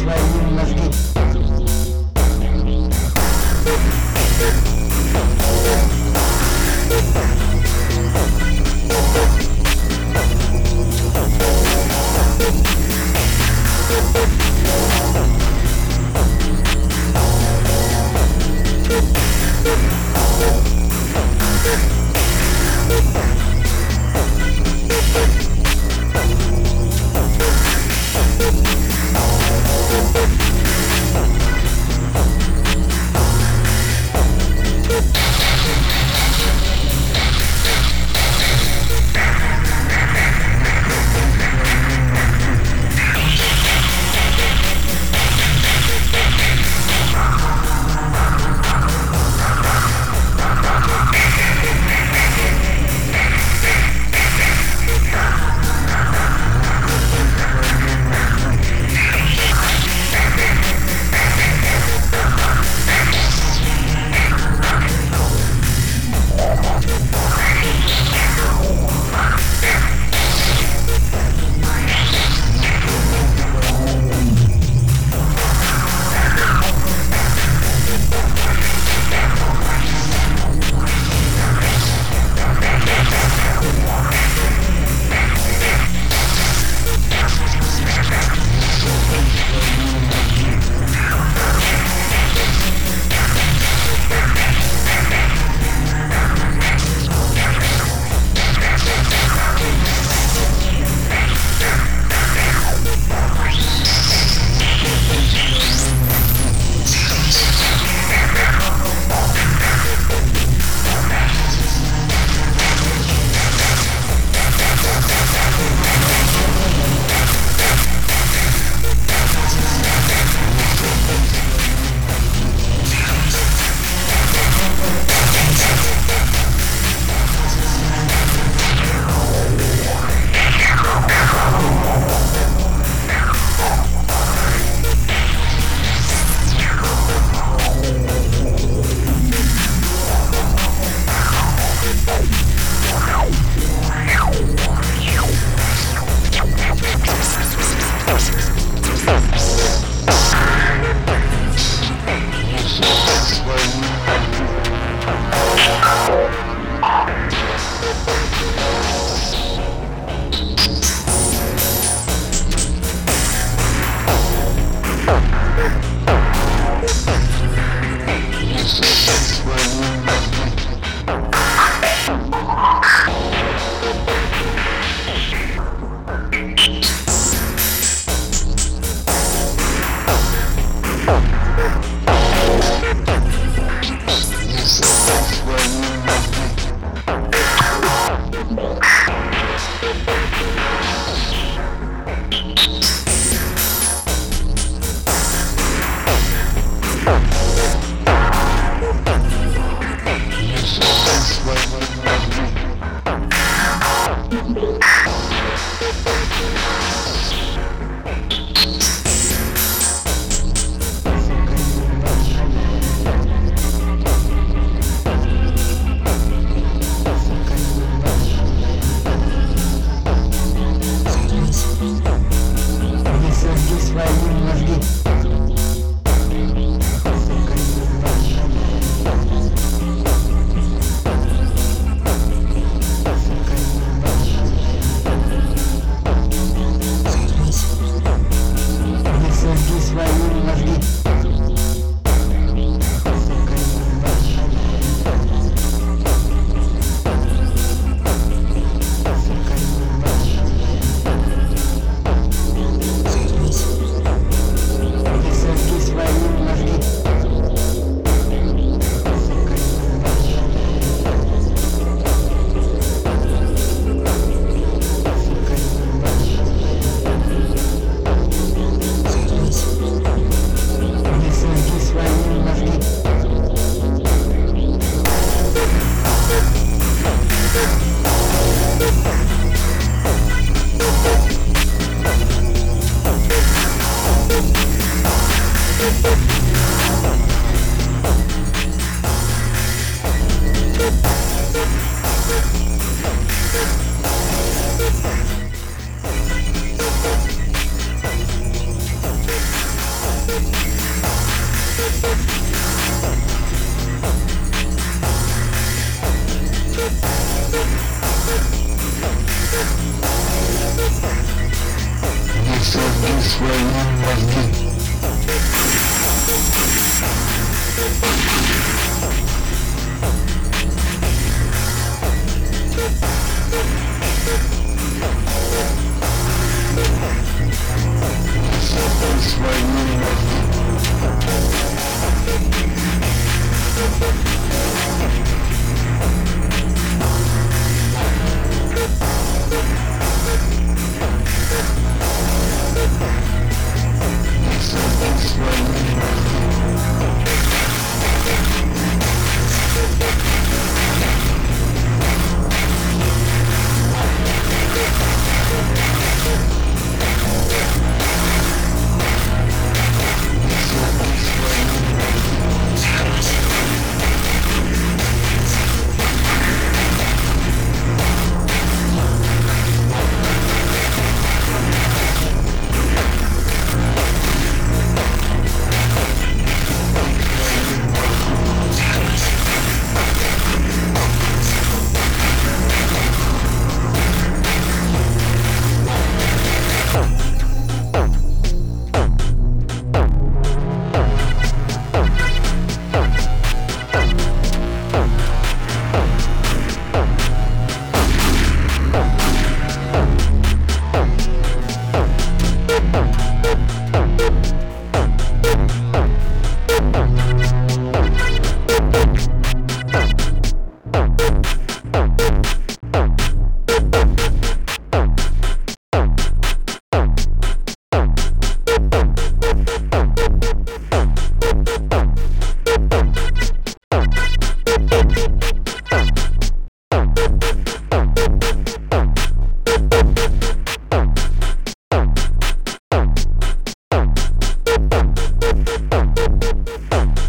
свои мозги. Не сожги свои мозги. Bye.